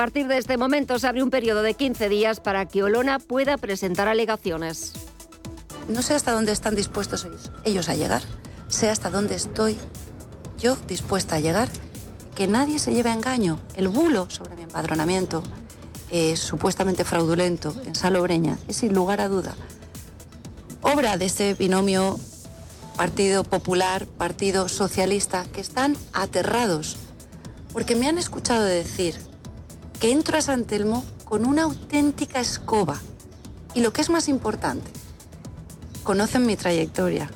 A partir de este momento se abre un periodo de 15 días para que Olona pueda presentar alegaciones. No sé hasta dónde están dispuestos ellos, a llegar, sé hasta dónde estoy yo dispuesta a llegar, que nadie se lleve a engaño. El bulo sobre mi empadronamiento es supuestamente fraudulento en Salobreña es sin lugar a duda obra de ese binomio Partido Popular, Partido Socialista, que están aterrados porque me han escuchado decir que entro a San Telmo con una auténtica escoba. Y lo que es más importante, conocen mi trayectoria.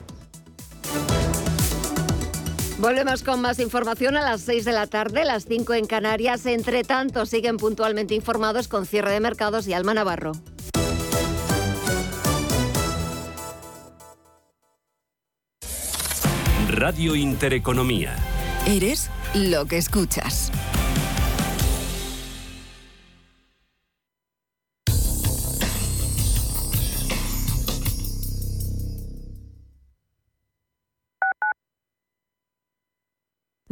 Volvemos con más información a las 6 de la tarde, las 5 en Canarias. Entre tanto, siguen puntualmente informados con cierre de mercados y Alma Navarro. Radio Intereconomía. Eres lo que escuchas.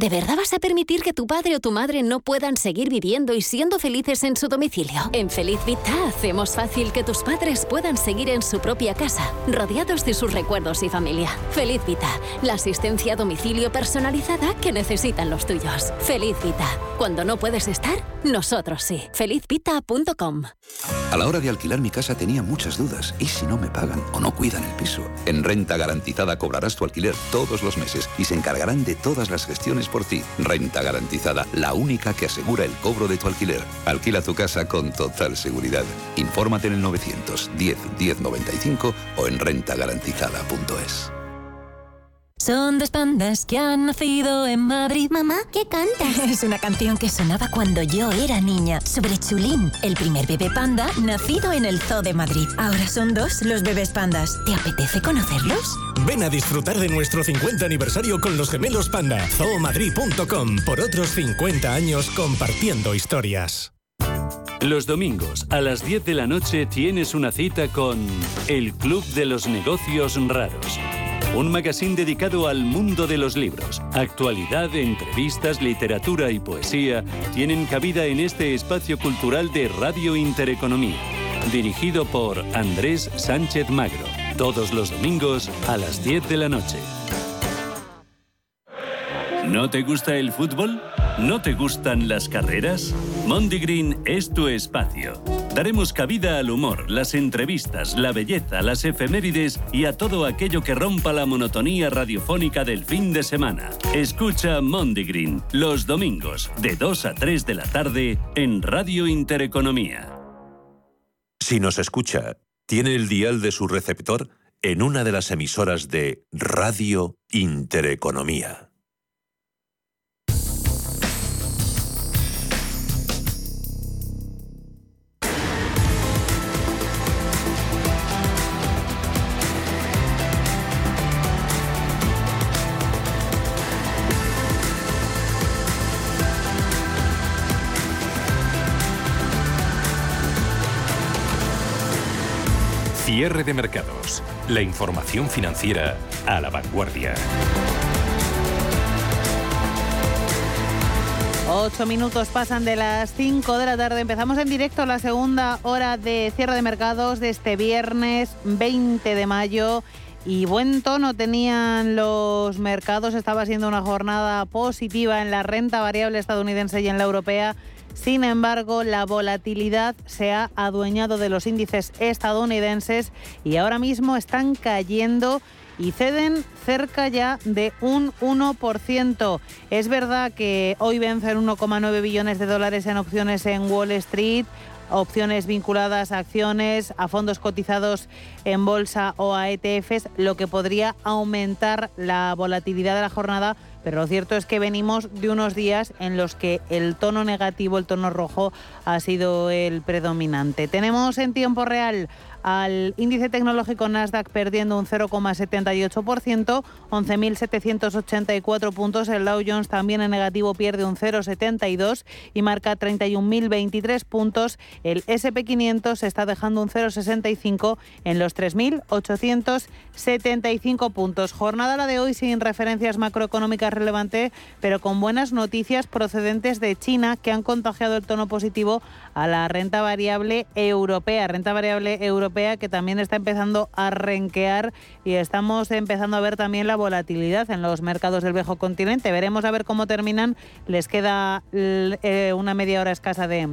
¿De verdad vas a permitir que tu padre o tu madre no puedan seguir viviendo y siendo felices en su domicilio? En Feliz Vita hacemos fácil que tus padres puedan seguir en su propia casa, rodeados de sus recuerdos y familia. Feliz Vita, la asistencia a domicilio personalizada que necesitan los tuyos. Feliz Vita, cuando no puedes estar, nosotros sí. Felizvita.com. A la hora de alquilar mi casa tenía muchas dudas. ¿Y si no me pagan o no cuidan el piso? En Renta Garantizada cobrarás tu alquiler todos los meses y se encargarán de todas las gestiones por ti. Renta garantizada, la única que asegura el cobro de tu alquiler. Alquila tu casa con total seguridad. Infórmate en el 910 1095 o en rentagarantizada.es. Son dos pandas que han nacido en Madrid. Mamá, ¿qué canta? Es una canción que sonaba cuando yo era niña, sobre Chulín, el primer bebé panda nacido en el Zoo de Madrid. Ahora son dos los bebés pandas. ¿Te apetece conocerlos? Ven a disfrutar de nuestro 50 aniversario con los gemelos panda. zoomadrid.com por otros 50 años compartiendo historias. Los domingos a las 10 de la noche tienes una cita con el Club de los Negocios Raros un magazine dedicado al mundo de los libros. Actualidad, entrevistas, literatura y poesía tienen cabida en este espacio cultural de Radio Intereconomía, dirigido por Andrés Sánchez Magro, todos los domingos a las 10 de la noche. ¿No te gusta el fútbol? ¿No te gustan las carreras? Mondigreen es tu espacio. Daremos cabida al humor, las entrevistas, la belleza, las efemérides y a todo aquello que rompa la monotonía radiofónica del fin de semana. Escucha Mondigreen los domingos de 2 a 3 de la tarde en Radio Intereconomía. Si nos escucha, tiene el dial de su receptor en una de las emisoras de Radio Intereconomía. Cierre de mercados. La información financiera a la vanguardia. Ocho minutos pasan de las cinco de la tarde. Empezamos en directo la segunda hora de cierre de mercados de este viernes 20 de mayo. Y buen tono tenían los mercados. Estaba siendo una jornada positiva en la renta variable estadounidense y en la europea. Sin embargo, la volatilidad se ha adueñado de los índices estadounidenses y ahora mismo están cayendo y ceden cerca ya de un 1%. Es verdad que hoy vencen 1,9 billones de dólares en opciones en Wall Street, opciones vinculadas a acciones, a fondos cotizados en bolsa o a ETFs, lo que podría aumentar la volatilidad de la jornada pero lo cierto es que venimos de unos días en los que el tono negativo, el tono rojo, ha sido el predominante. Tenemos en tiempo real al índice tecnológico Nasdaq perdiendo un 0,78%, 11.784 puntos. El Dow Jones también en negativo pierde un 0,72 y marca 31.023 puntos. El SP500 se está dejando un 0,65 en los 3.875 puntos. Jornada la de hoy sin referencias macroeconómicas relevantes, pero con buenas noticias procedentes de China que han contagiado el tono positivo a la renta variable europea. Renta variable europea que también está empezando a renquear y estamos empezando a ver también la volatilidad en los mercados del viejo continente. Veremos a ver cómo terminan. Les queda eh, una media hora escasa de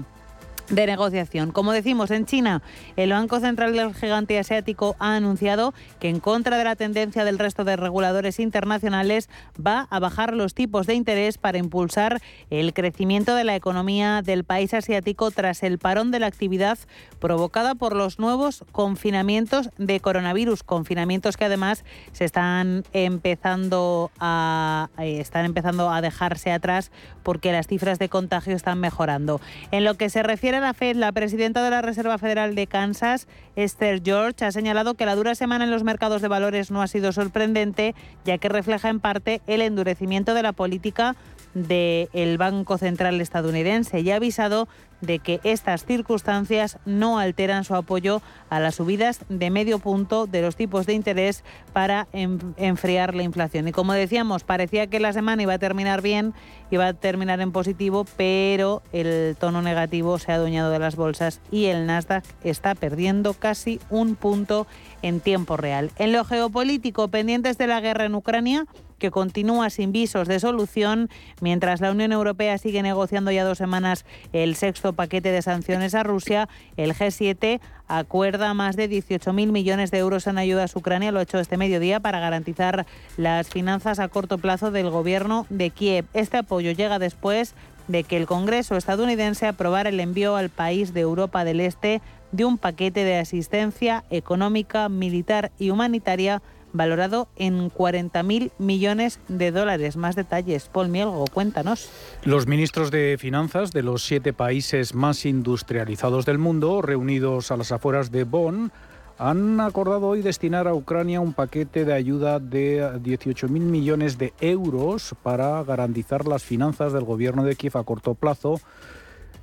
de negociación. Como decimos, en China, el Banco Central del gigante asiático ha anunciado que en contra de la tendencia del resto de reguladores internacionales va a bajar los tipos de interés para impulsar el crecimiento de la economía del país asiático tras el parón de la actividad provocada por los nuevos confinamientos de coronavirus, confinamientos que además se están empezando a eh, están empezando a dejarse atrás porque las cifras de contagio están mejorando. En lo que se refiere la FED, la presidenta de la Reserva Federal de Kansas, Esther George, ha señalado que la dura semana en los mercados de valores no ha sido sorprendente, ya que refleja en parte el endurecimiento de la política del Banco Central estadounidense. Y ha avisado de que estas circunstancias no alteran su apoyo a las subidas de medio punto de los tipos de interés para enfriar la inflación. Y como decíamos, parecía que la semana iba a terminar bien, iba a terminar en positivo, pero el tono negativo se ha adueñado de las bolsas y el Nasdaq está perdiendo casi un punto en tiempo real. En lo geopolítico, pendientes de la guerra en Ucrania, que continúa sin visos de solución, mientras la Unión Europea sigue negociando ya dos semanas el sexto paquete de sanciones a Rusia, el G7 acuerda más de 18.000 millones de euros en ayudas a Ucrania, lo ha hecho este mediodía, para garantizar las finanzas a corto plazo del gobierno de Kiev. Este apoyo llega después de que el Congreso estadounidense aprobara el envío al país de Europa del Este de un paquete de asistencia económica, militar y humanitaria valorado en 40.000 millones de dólares. Más detalles, Paul Mielgo, cuéntanos. Los ministros de Finanzas de los siete países más industrializados del mundo, reunidos a las afueras de Bonn, han acordado hoy destinar a Ucrania un paquete de ayuda de 18.000 millones de euros para garantizar las finanzas del gobierno de Kiev a corto plazo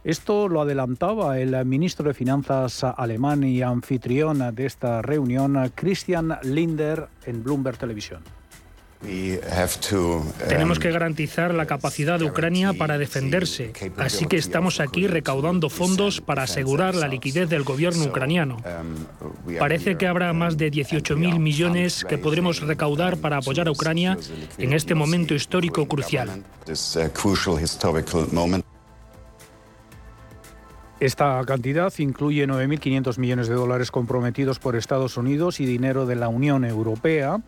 esto lo adelantaba el ministro de Finanzas alemán y anfitrión de esta reunión, Christian Linder, en Bloomberg Televisión. Tenemos que um, garantizar la capacidad de Ucrania para defenderse, así que estamos aquí recaudando fondos para asegurar la liquidez del gobierno ucraniano. Um, Parece que habrá más de 18.000 millones que podremos recaudar para apoyar a Ucrania en este momento histórico crucial. Esta cantidad incluye 9.500 millones de dólares comprometidos por Estados Unidos y dinero de la Unión Europea.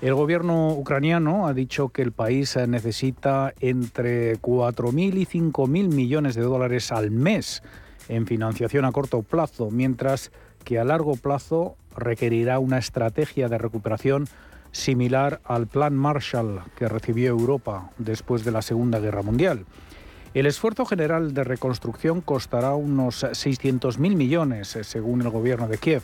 El gobierno ucraniano ha dicho que el país necesita entre 4.000 y 5.000 millones de dólares al mes en financiación a corto plazo, mientras que a largo plazo requerirá una estrategia de recuperación similar al Plan Marshall que recibió Europa después de la Segunda Guerra Mundial. El esfuerzo general de reconstrucción costará unos 600.000 millones, eh, según el gobierno de Kiev.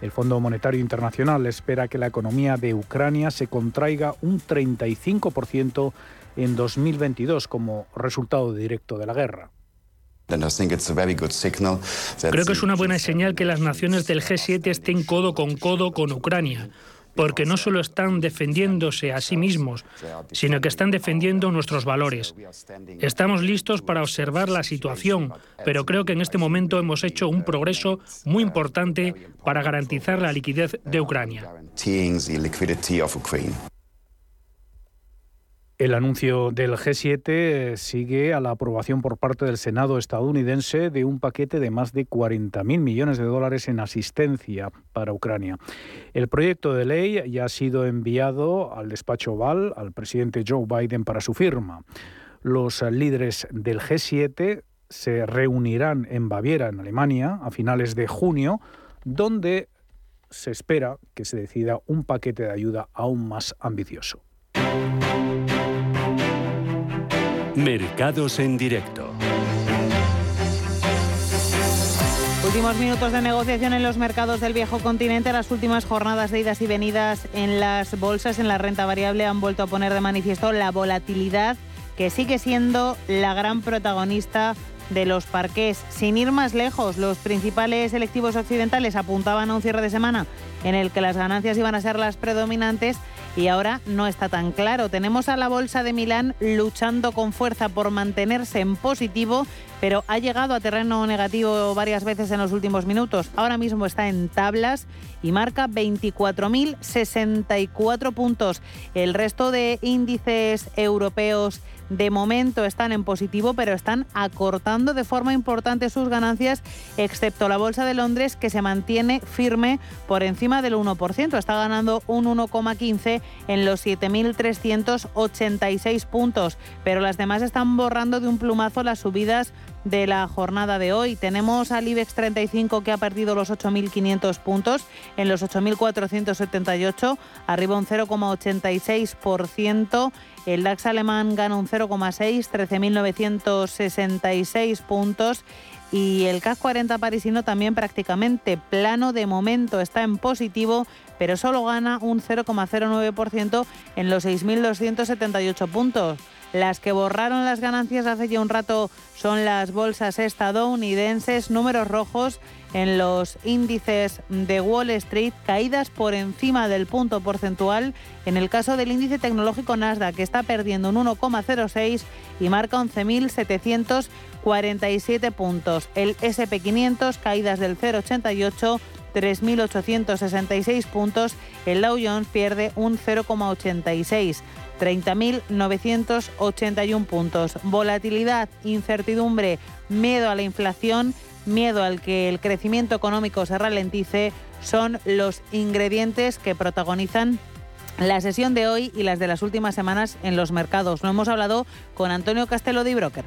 El Fondo Monetario Internacional espera que la economía de Ucrania se contraiga un 35% en 2022 como resultado directo de la guerra. Creo que es una buena señal que las naciones del G7 estén codo con codo con Ucrania porque no solo están defendiéndose a sí mismos, sino que están defendiendo nuestros valores. Estamos listos para observar la situación, pero creo que en este momento hemos hecho un progreso muy importante para garantizar la liquidez de Ucrania. El anuncio del G7 sigue a la aprobación por parte del Senado estadounidense de un paquete de más de 40.000 millones de dólares en asistencia para Ucrania. El proyecto de ley ya ha sido enviado al despacho Oval, al presidente Joe Biden, para su firma. Los líderes del G7 se reunirán en Baviera, en Alemania, a finales de junio, donde se espera que se decida un paquete de ayuda aún más ambicioso. Mercados en directo. Últimos minutos de negociación en los mercados del viejo continente. Las últimas jornadas de idas y venidas en las bolsas, en la renta variable, han vuelto a poner de manifiesto la volatilidad que sigue siendo la gran protagonista de los parqués. Sin ir más lejos, los principales selectivos occidentales apuntaban a un cierre de semana en el que las ganancias iban a ser las predominantes y ahora no está tan claro. Tenemos a la Bolsa de Milán luchando con fuerza por mantenerse en positivo, pero ha llegado a terreno negativo varias veces en los últimos minutos. Ahora mismo está en tablas y marca 24.064 puntos. El resto de índices europeos de momento están en positivo, pero están acortando de forma importante sus ganancias, excepto la Bolsa de Londres, que se mantiene firme por encima del 1%. Está ganando un 1,15 en los 7.386 puntos, pero las demás están borrando de un plumazo las subidas de la jornada de hoy. Tenemos al IBEX 35 que ha perdido los 8.500 puntos en los 8.478, arriba un 0,86%. El DAX alemán gana un 0,6, 13.966 puntos. Y el CAC 40 parisino también prácticamente plano de momento está en positivo, pero solo gana un 0,09% en los 6.278 puntos. Las que borraron las ganancias hace ya un rato son las bolsas estadounidenses, números rojos en los índices de Wall Street, caídas por encima del punto porcentual. En el caso del índice tecnológico Nasdaq, que está perdiendo un 1,06 y marca 11.747 puntos. El SP500, caídas del 0,88. 3.866 puntos, el Dow Jones pierde un 0,86. 30.981 puntos. Volatilidad, incertidumbre, miedo a la inflación, miedo al que el crecimiento económico se ralentice son los ingredientes que protagonizan la sesión de hoy y las de las últimas semanas en los mercados. Lo hemos hablado con Antonio Castelo de Broker.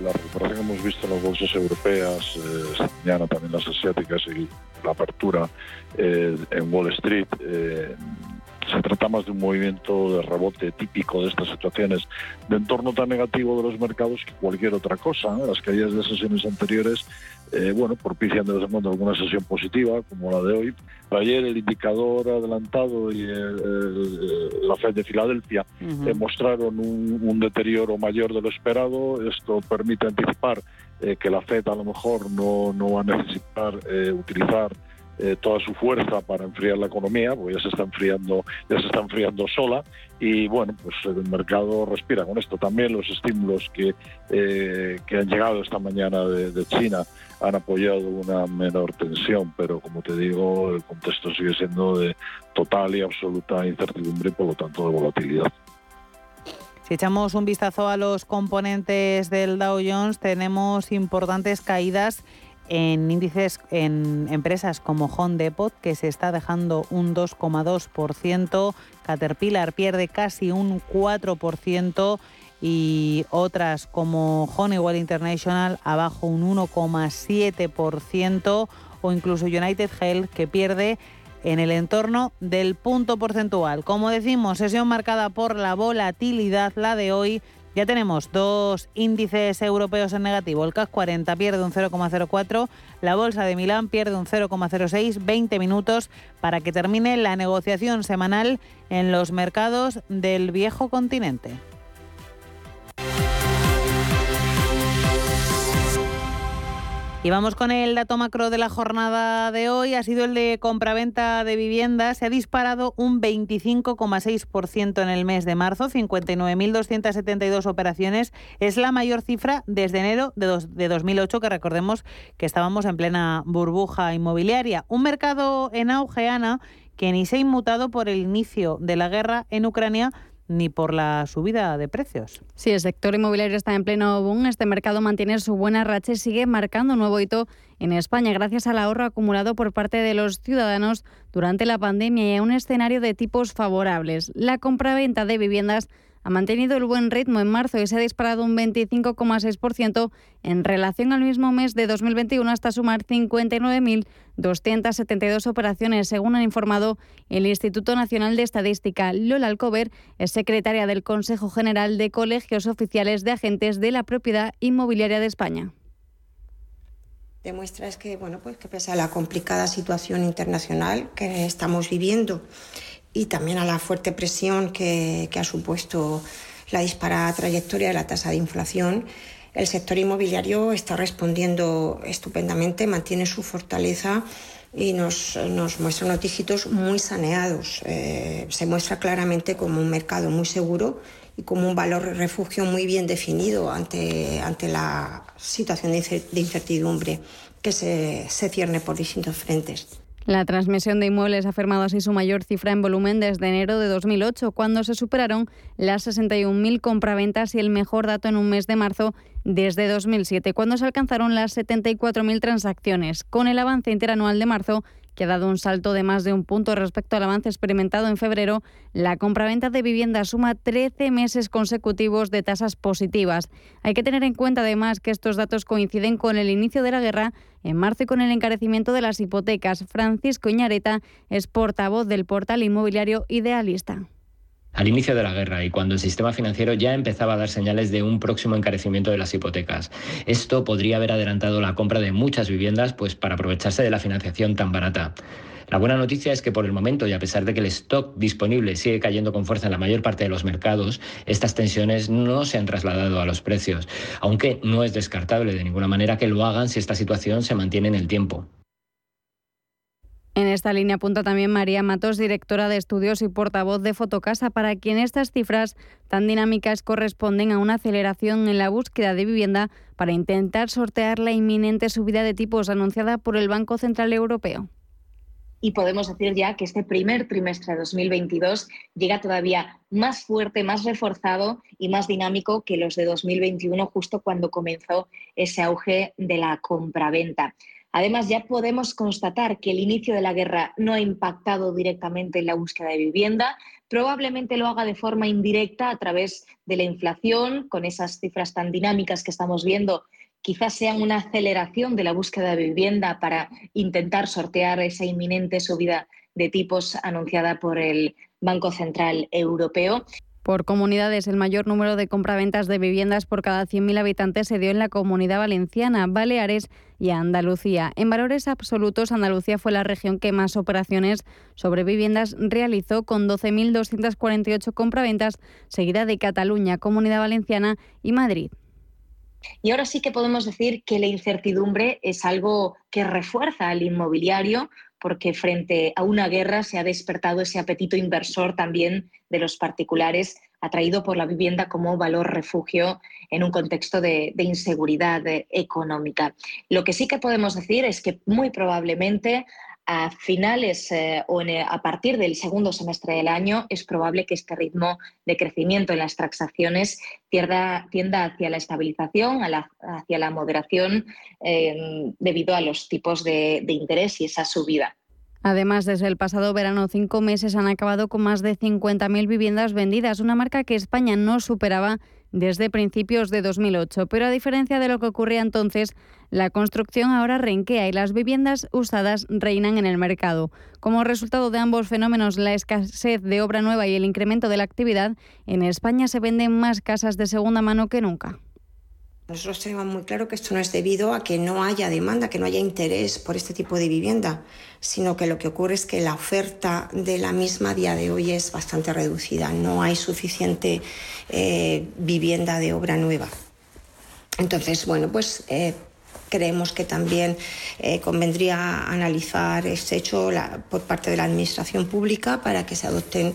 La recuperación que hemos visto en las bolsas europeas, eh, mañana también las asiáticas y la apertura eh, en Wall Street, eh, se trata más de un movimiento de rebote típico de estas situaciones de entorno tan negativo de los mercados que cualquier otra cosa. Las caídas de sesiones anteriores, eh, bueno, propician de vez en cuando alguna sesión positiva, como la de hoy. Ayer el indicador adelantado y la Fed de Filadelfia uh mostraron un, deterioro mayor de lo esperado. Esto permite anticipar eh, que la Fed a lo mejor no, no va a necesitar eh, utilizar eh, toda su fuerza para enfriar la economía, porque ya se está enfriando, ya se está enfriando sola y bueno, pues el mercado respira con esto. También los estímulos que, eh, que han llegado esta mañana de, China han apoyado una menor tensión, pero como te digo, el contexto sigue siendo de total y absoluta incertidumbre y por lo tanto de volatilidad. Si echamos un vistazo a los componentes del Dow Jones, tenemos importantes caídas en índices en empresas como Home Depot, que se está dejando un 2,2%, Caterpillar pierde casi un 4% y otras como Honeywell International abajo un 1,7% o incluso United Health que pierde en el entorno del punto porcentual. Como decimos, sesión marcada por la volatilidad, la de hoy ya tenemos dos índices europeos en negativo. El CAC 40 pierde un 0,04, la Bolsa de Milán pierde un 0,06, 20 minutos para que termine la negociación semanal en los mercados del viejo continente. Y vamos con el dato macro de la jornada de hoy. Ha sido el de compraventa de viviendas. Se ha disparado un 25,6% en el mes de marzo, 59.272 operaciones. Es la mayor cifra desde enero de, de 2008, que recordemos que estábamos en plena burbuja inmobiliaria. Un mercado en auge, Ana, que ni se ha inmutado por el inicio de la guerra en Ucrania ni por la subida de precios. Sí, el sector inmobiliario está en pleno boom. Este mercado mantiene su buena racha y sigue marcando un nuevo hito en España gracias al ahorro acumulado por parte de los ciudadanos durante la pandemia y a un escenario de tipos favorables. La compraventa de viviendas ha mantenido el buen ritmo en marzo y se ha disparado un 25,6% en relación al mismo mes de 2021 hasta sumar 59.272 operaciones, según ha informado el Instituto Nacional de Estadística. Lola Alcover es secretaria del Consejo General de Colegios Oficiales de Agentes de la Propiedad Inmobiliaria de España. demuestra es que, bueno, pues que pese a la complicada situación internacional que estamos viviendo y también a la fuerte presión que, que ha supuesto la disparada trayectoria de la tasa de inflación, el sector inmobiliario está respondiendo estupendamente, mantiene su fortaleza y nos, muestra unos dígitos muy saneados. Eh, se muestra claramente como un mercado muy seguro y como un valor refugio muy bien definido ante, ante la situación de incertidumbre que se, se cierne por distintos frentes. La transmisión de inmuebles ha firmado así su mayor cifra en volumen desde enero de 2008, cuando se superaron las 61.000 compraventas y el mejor dato en un mes de marzo desde 2007, cuando se alcanzaron las 74.000 transacciones. Con el avance interanual de marzo, que ha dado un salto de más de un punto respecto al avance experimentado en febrero, la compraventa de vivienda suma 13 meses consecutivos de tasas positivas. Hay que tener en cuenta además que estos datos coinciden con el inicio de la guerra en marzo y con el encarecimiento de las hipotecas. Francisco Iñareta es portavoz del portal inmobiliario Idealista al inicio de la guerra y cuando el sistema financiero ya empezaba a dar señales de un próximo encarecimiento de las hipotecas. Esto podría haber adelantado la compra de muchas viviendas pues para aprovecharse de la financiación tan barata. La buena noticia es que por el momento, y a pesar de que el stock disponible sigue cayendo con fuerza en la mayor parte de los mercados, estas tensiones no se han trasladado a los precios, aunque no es descartable de ninguna manera que lo hagan si esta situación se mantiene en el tiempo. En esta línea apunta también María Matos, directora de estudios y portavoz de Fotocasa, para quien estas cifras tan dinámicas corresponden a una aceleración en la búsqueda de vivienda para intentar sortear la inminente subida de tipos anunciada por el Banco Central Europeo. Y podemos decir ya que este primer trimestre de 2022 llega todavía más fuerte, más reforzado y más dinámico que los de 2021, justo cuando comenzó ese auge de la compraventa. Además, ya podemos constatar que el inicio de la guerra no ha impactado directamente en la búsqueda de vivienda, probablemente lo haga de forma indirecta a través de la inflación, con esas cifras tan dinámicas que estamos viendo, quizás sean una aceleración de la búsqueda de vivienda para intentar sortear esa inminente subida de tipos anunciada por el Banco Central Europeo. Por comunidades, el mayor número de compraventas de viviendas por cada 100.000 habitantes se dio en la Comunidad Valenciana, Baleares y Andalucía. En valores absolutos, Andalucía fue la región que más operaciones sobre viviendas realizó, con 12.248 compraventas, seguida de Cataluña, Comunidad Valenciana y Madrid. Y ahora sí que podemos decir que la incertidumbre es algo que refuerza al inmobiliario porque frente a una guerra se ha despertado ese apetito inversor también de los particulares, atraído por la vivienda como valor refugio en un contexto de, inseguridad económica. Lo que sí que podemos decir es que muy probablemente a finales eh, o a partir del segundo semestre del año es probable que este ritmo de crecimiento en las transacciones tienda, hacia la estabilización, hacia la moderación eh, debido a los tipos de interés y esa subida. Además, desde el pasado verano, cinco meses han acabado con más de 50.000 viviendas vendidas, una marca que España no superaba desde principios de 2008. Pero a diferencia de lo que ocurría entonces, la construcción ahora renquea y las viviendas usadas reinan en el mercado. Como resultado de ambos fenómenos, la escasez de obra nueva y el incremento de la actividad, en España se venden más casas de segunda mano que nunca. Nosotros tenemos muy claro que esto no es debido a que no haya demanda, que no haya interés por este tipo de vivienda, sino que lo que ocurre es que la oferta de la misma a día de hoy es bastante reducida. No hay suficiente eh, vivienda de obra nueva. Entonces, bueno, pues eh, creemos que también eh, convendría analizar este hecho por parte de la Administración Pública para que se adopten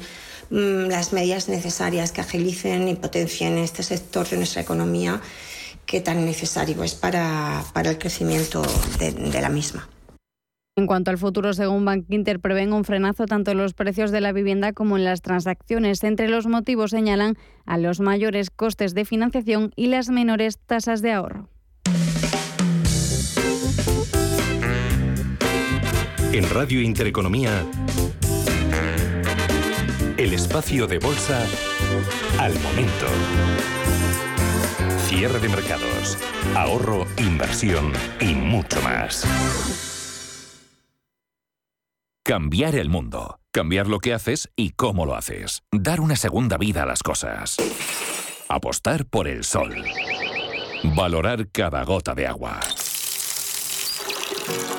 mm, las medidas necesarias que agilicen y potencien este sector de nuestra economía que tan necesario es para, el crecimiento de, la misma. En cuanto al futuro, según Bank Inter, prevén un frenazo tanto en los precios de la vivienda como en las transacciones. Entre los motivos señalan a los mayores costes de financiación y las menores tasas de ahorro. En Radio Intereconomía, el espacio de bolsa al momento. Cierre de mercados, ahorro, inversión y mucho más. Cambiar el mundo. Cambiar lo que haces y cómo lo haces. Dar una segunda vida a las cosas. Apostar por el sol. Valorar cada gota de agua.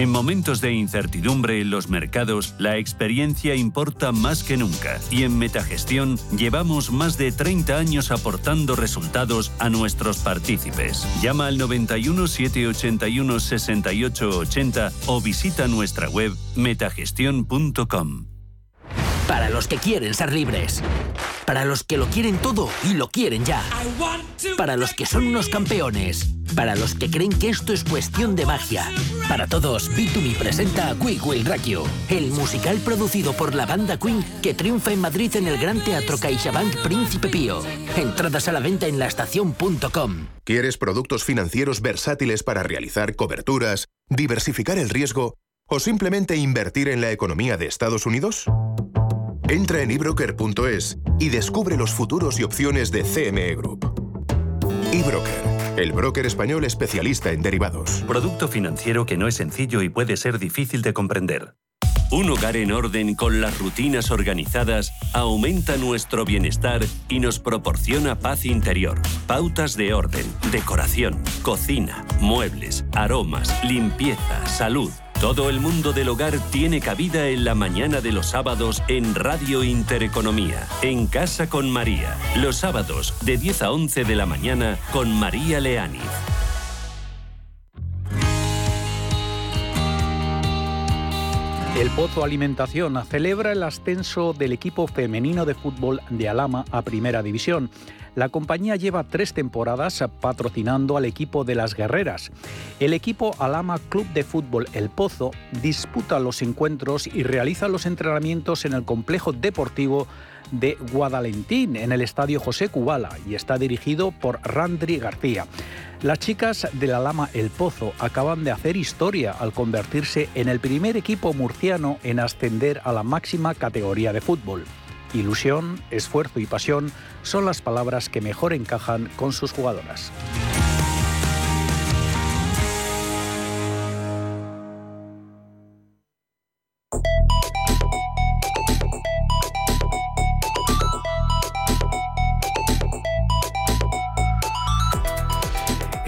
En momentos de incertidumbre en los mercados, la experiencia importa más que nunca y en Metagestión llevamos más de 30 años aportando resultados a nuestros partícipes. Llama al 91 781 68 80 o visita nuestra web metagestión.com. Para los que quieren ser libres. Para los que lo quieren todo y lo quieren ya. Para los que son unos campeones. Para los que creen que esto es cuestión de magia. Para todos, B2Me presenta Quick Will el musical producido por la banda Queen que triunfa en Madrid en el Gran Teatro CaixaBank Príncipe Pío. Entradas a la venta en laestacion.com. ¿Quieres productos financieros versátiles para realizar coberturas, diversificar el riesgo o simplemente invertir en la economía de Estados Unidos? Entra en ebroker.es y descubre los futuros y opciones de CME Group. eBroker, el broker español especialista en derivados. Producto financiero que no es sencillo y puede ser difícil de comprender. Un hogar en orden con las rutinas organizadas aumenta nuestro bienestar y nos proporciona paz interior. Pautas de orden, decoración, cocina, muebles, aromas, limpieza, salud. Todo el mundo del hogar tiene cabida en la mañana de los sábados en Radio Intereconomía, en Casa con María. Los sábados de 10 a 11 de la mañana con María Leániz. El Pozo Alimentación celebra el ascenso del equipo femenino de fútbol de Alama a Primera División. La compañía lleva tres temporadas patrocinando al equipo de las guerreras. El equipo Alama Club de Fútbol El Pozo disputa los encuentros y realiza los entrenamientos en el complejo deportivo de Guadalentín, en el estadio José Cubala, y está dirigido por Randri García. Las chicas de la Lama El Pozo acaban de hacer historia al convertirse en el primer equipo murciano en ascender a la máxima categoría de fútbol. Ilusión, esfuerzo y pasión son las palabras que mejor encajan con sus jugadoras.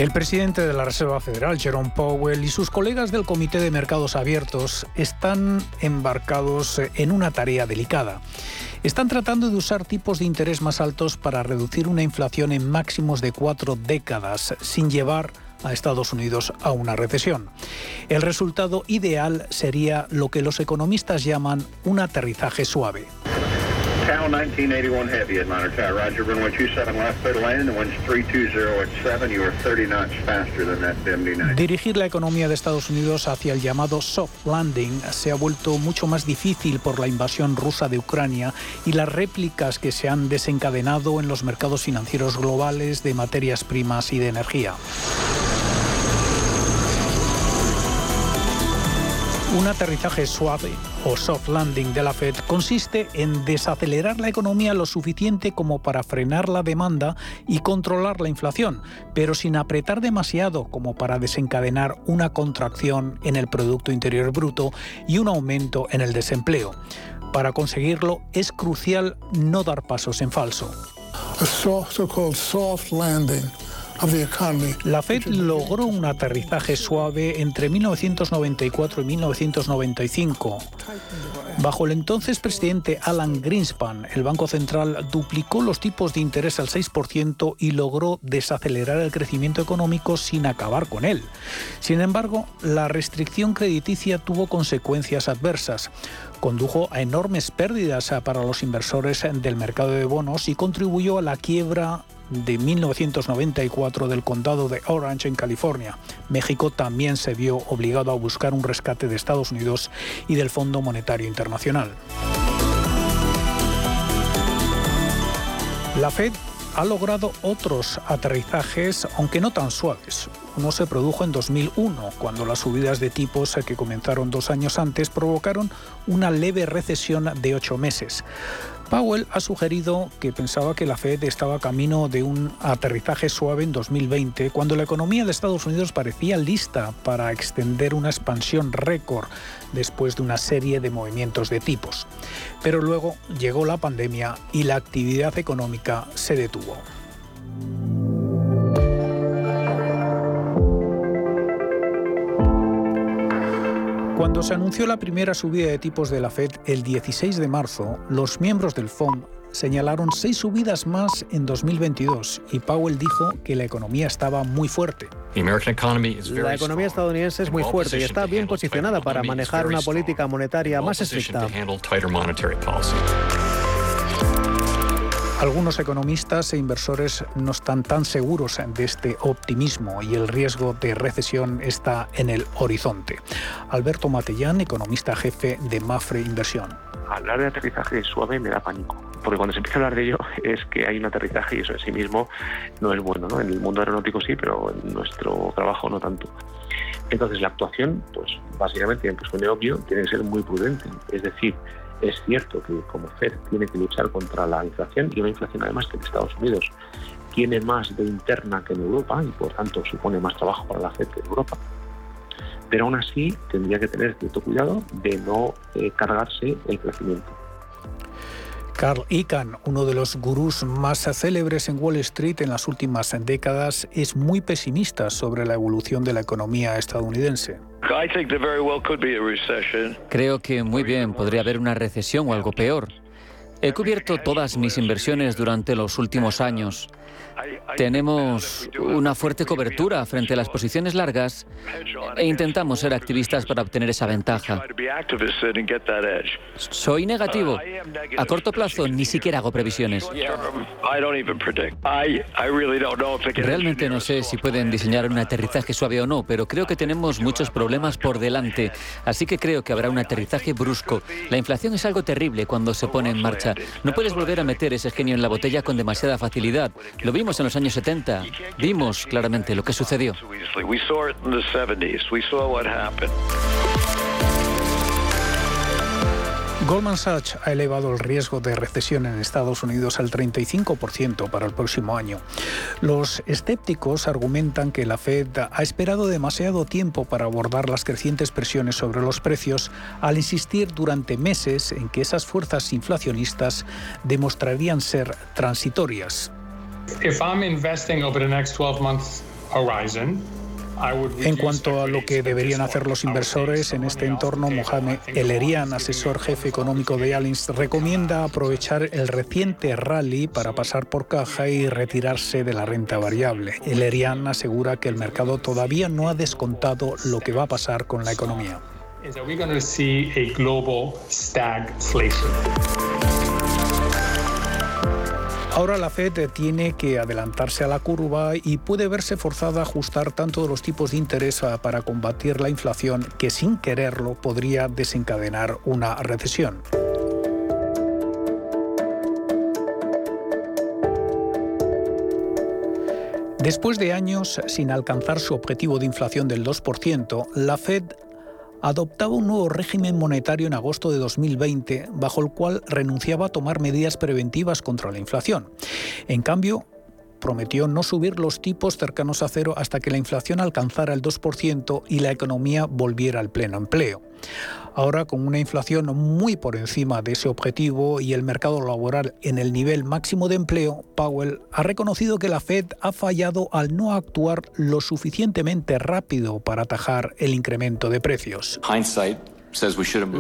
El presidente de la Reserva Federal, Jerome Powell, y sus colegas del Comité de Mercados Abiertos están embarcados en una tarea delicada. Están tratando de usar tipos de interés más altos para reducir una inflación en máximos de cuatro décadas, sin llevar a Estados Unidos a una recesión. El resultado ideal sería lo que los economistas llaman un aterrizaje suave. Cal 1981 Heavy, Atlanta Tower. Roger, runway 27 left, clear to land. The wind's 320 at 7. You are 30 knots faster than that MD-90. Dirigir la economía de Estados Unidos hacia el llamado soft landing se ha vuelto mucho más difícil por la invasión rusa de Ucrania y las réplicas que se han desencadenado en los mercados financieros globales de materias primas y de energía. Un aterrizaje suave o soft landing de la Fed consiste en desacelerar la economía lo suficiente como para frenar la demanda y controlar la inflación, pero sin apretar demasiado como para desencadenar una contracción en el Producto Interior Bruto y un aumento en el desempleo. Para conseguirlo es crucial no dar pasos en falso. La Fed logró un aterrizaje suave entre 1994 y 1995. Bajo el entonces presidente Alan Greenspan, el Banco Central duplicó los tipos de interés al 6% y logró desacelerar el crecimiento económico sin acabar con él. Sin embargo, la restricción crediticia tuvo consecuencias adversas condujo a enormes pérdidas para los inversores del mercado de bonos y contribuyó a la quiebra de 1994 del condado de Orange en California. México también se vio obligado a buscar un rescate de Estados Unidos y del Fondo Monetario Internacional. La Fed ha logrado otros aterrizajes, aunque no tan suaves. Uno se produjo en 2001, cuando las subidas de tipos que comenzaron dos años antes provocaron una leve recesión de ocho meses. Powell ha sugerido que pensaba que la Fed estaba camino de un aterrizaje suave en 2020, cuando la economía de Estados Unidos parecía lista para extender una expansión récord después de una serie de movimientos de tipos. Pero luego llegó la pandemia y la actividad económica se detuvo. Cuando se anunció la primera subida de tipos de la Fed el 16 de marzo, los miembros del FOM señalaron seis subidas más en 2022 y Powell dijo que la economía estaba muy fuerte. La economía estadounidense es muy fuerte y está bien posicionada para manejar una política monetaria más estricta. Algunos economistas e inversores no están tan seguros de este optimismo y el riesgo de recesión está en el horizonte. Alberto Matellán, economista jefe de Mafre Inversión. Hablar de aterrizaje suave me da pánico, porque cuando se empieza a hablar de ello es que hay un aterrizaje y eso en sí mismo no es bueno. ¿no? En el mundo aeronáutico sí, pero en nuestro trabajo no tanto. Entonces la actuación, pues básicamente, pues suene obvio, tiene que ser muy prudente. Es decir, es cierto que como FED tiene que luchar contra la inflación y una inflación además que en Estados Unidos tiene más de interna que en Europa y por tanto supone más trabajo para la FED que en Europa. Pero aún así tendría que tener cierto cuidado de no eh, cargarse el crecimiento. Carl Icahn, uno de los gurús más célebres en Wall Street en las últimas décadas, es muy pesimista sobre la evolución de la economía estadounidense. Creo que muy bien podría haber una recesión o algo peor. He cubierto todas mis inversiones durante los últimos años. Tenemos una fuerte cobertura frente a las posiciones largas e intentamos ser activistas para obtener esa ventaja. Soy negativo. A corto plazo ni siquiera hago previsiones. Realmente no sé si pueden diseñar un aterrizaje suave o no, pero creo que tenemos muchos problemas por delante. Así que creo que habrá un aterrizaje brusco. La inflación es algo terrible cuando se pone en marcha. No puedes volver a meter ese genio en la botella con demasiada facilidad. Vimos en los años 70. Vimos claramente lo que sucedió. Goldman Sachs ha elevado el riesgo de recesión en Estados Unidos al 35% para el próximo año. Los escépticos argumentan que la Fed ha esperado demasiado tiempo para abordar las crecientes presiones sobre los precios al insistir durante meses en que esas fuerzas inflacionistas demostrarían ser transitorias. En cuanto a lo que deberían hacer los inversores en este entorno, Mohamed Elerian, asesor jefe económico de Allianz, recomienda aprovechar el reciente rally para pasar por caja y retirarse de la renta variable. Elerian asegura que el mercado todavía no ha descontado lo que va a pasar con la economía. Ahora la Fed tiene que adelantarse a la curva y puede verse forzada a ajustar tanto los tipos de interés para combatir la inflación que sin quererlo podría desencadenar una recesión. Después de años sin alcanzar su objetivo de inflación del 2%, la Fed adoptaba un nuevo régimen monetario en agosto de 2020, bajo el cual renunciaba a tomar medidas preventivas contra la inflación. En cambio, prometió no subir los tipos cercanos a cero hasta que la inflación alcanzara el 2% y la economía volviera al pleno empleo. Ahora, con una inflación muy por encima de ese objetivo y el mercado laboral en el nivel máximo de empleo, Powell ha reconocido que la Fed ha fallado al no actuar lo suficientemente rápido para atajar el incremento de precios.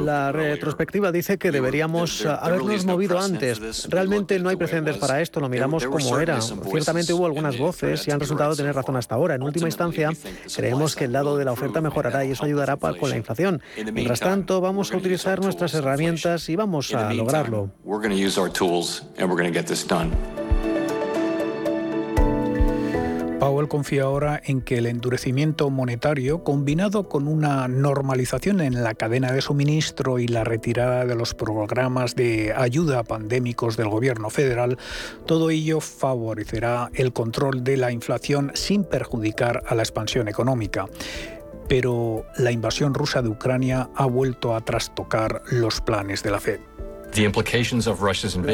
La retrospectiva dice que deberíamos habernos movido antes. Realmente no hay precedentes para esto, lo miramos como era. Ciertamente hubo algunas voces y han resultado tener razón hasta ahora. En última instancia, creemos que el lado de la oferta mejorará y eso ayudará con la inflación. Mientras tanto, vamos a utilizar nuestras herramientas y vamos a lograrlo. Powell confía ahora en que el endurecimiento monetario, combinado con una normalización en la cadena de suministro y la retirada de los programas de ayuda pandémicos del gobierno federal, todo ello favorecerá el control de la inflación sin perjudicar a la expansión económica pero la invasión rusa de Ucrania ha vuelto a trastocar los planes de la Fed.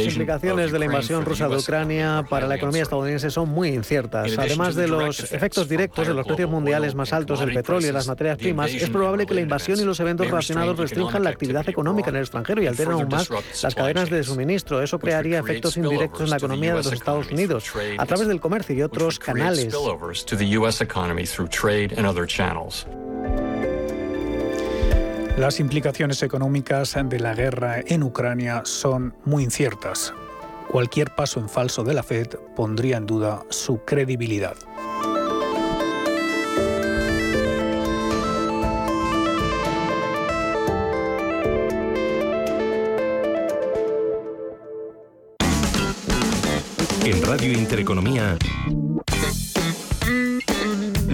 Las implicaciones de la invasión rusa de Ucrania para la economía estadounidense son muy inciertas. Además de los efectos directos de los precios mundiales más altos del petróleo y las materias primas, es probable que la invasión y los eventos relacionados restrinjan la actividad económica en el extranjero y alteren aún más las cadenas de suministro. Eso crearía efectos indirectos en la economía de los Estados Unidos a través del comercio y otros canales. Las implicaciones económicas de la guerra en Ucrania son muy inciertas. Cualquier paso en falso de la Fed pondría en duda su credibilidad. En Radio Intereconomía,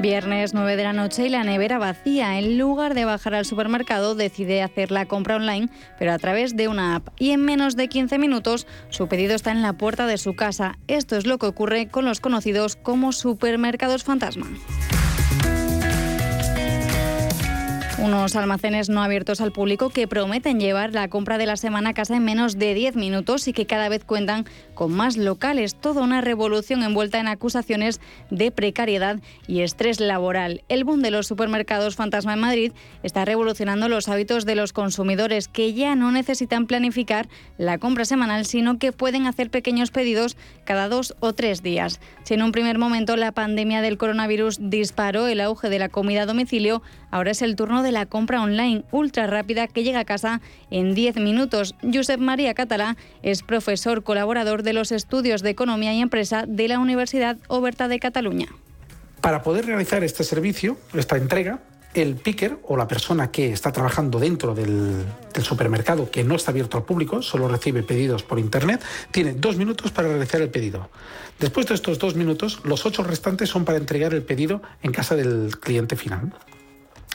Viernes 9 de la noche y la nevera vacía. En lugar de bajar al supermercado, decide hacer la compra online, pero a través de una app. Y en menos de 15 minutos, su pedido está en la puerta de su casa. Esto es lo que ocurre con los conocidos como supermercados fantasma. Unos almacenes no abiertos al público que prometen llevar la compra de la semana a casa en menos de 10 minutos y que cada vez cuentan con más locales. Toda una revolución envuelta en acusaciones de precariedad y estrés laboral. El boom de los supermercados fantasma en Madrid está revolucionando los hábitos de los consumidores que ya no necesitan planificar la compra semanal, sino que pueden hacer pequeños pedidos cada dos o tres días. Si en un primer momento la pandemia del coronavirus disparó el auge de la comida a domicilio, ahora es el turno de la compra online ultra rápida que llega a casa en 10 minutos. Josep María Catalá es profesor colaborador de los estudios de Economía y Empresa de la Universidad Oberta de Cataluña. Para poder realizar este servicio, esta entrega, el picker o la persona que está trabajando dentro del, del, supermercado que no está abierto al público, solo recibe pedidos por internet, tiene dos minutos para realizar el pedido. Después de estos dos minutos, los ocho restantes son para entregar el pedido en casa del cliente final.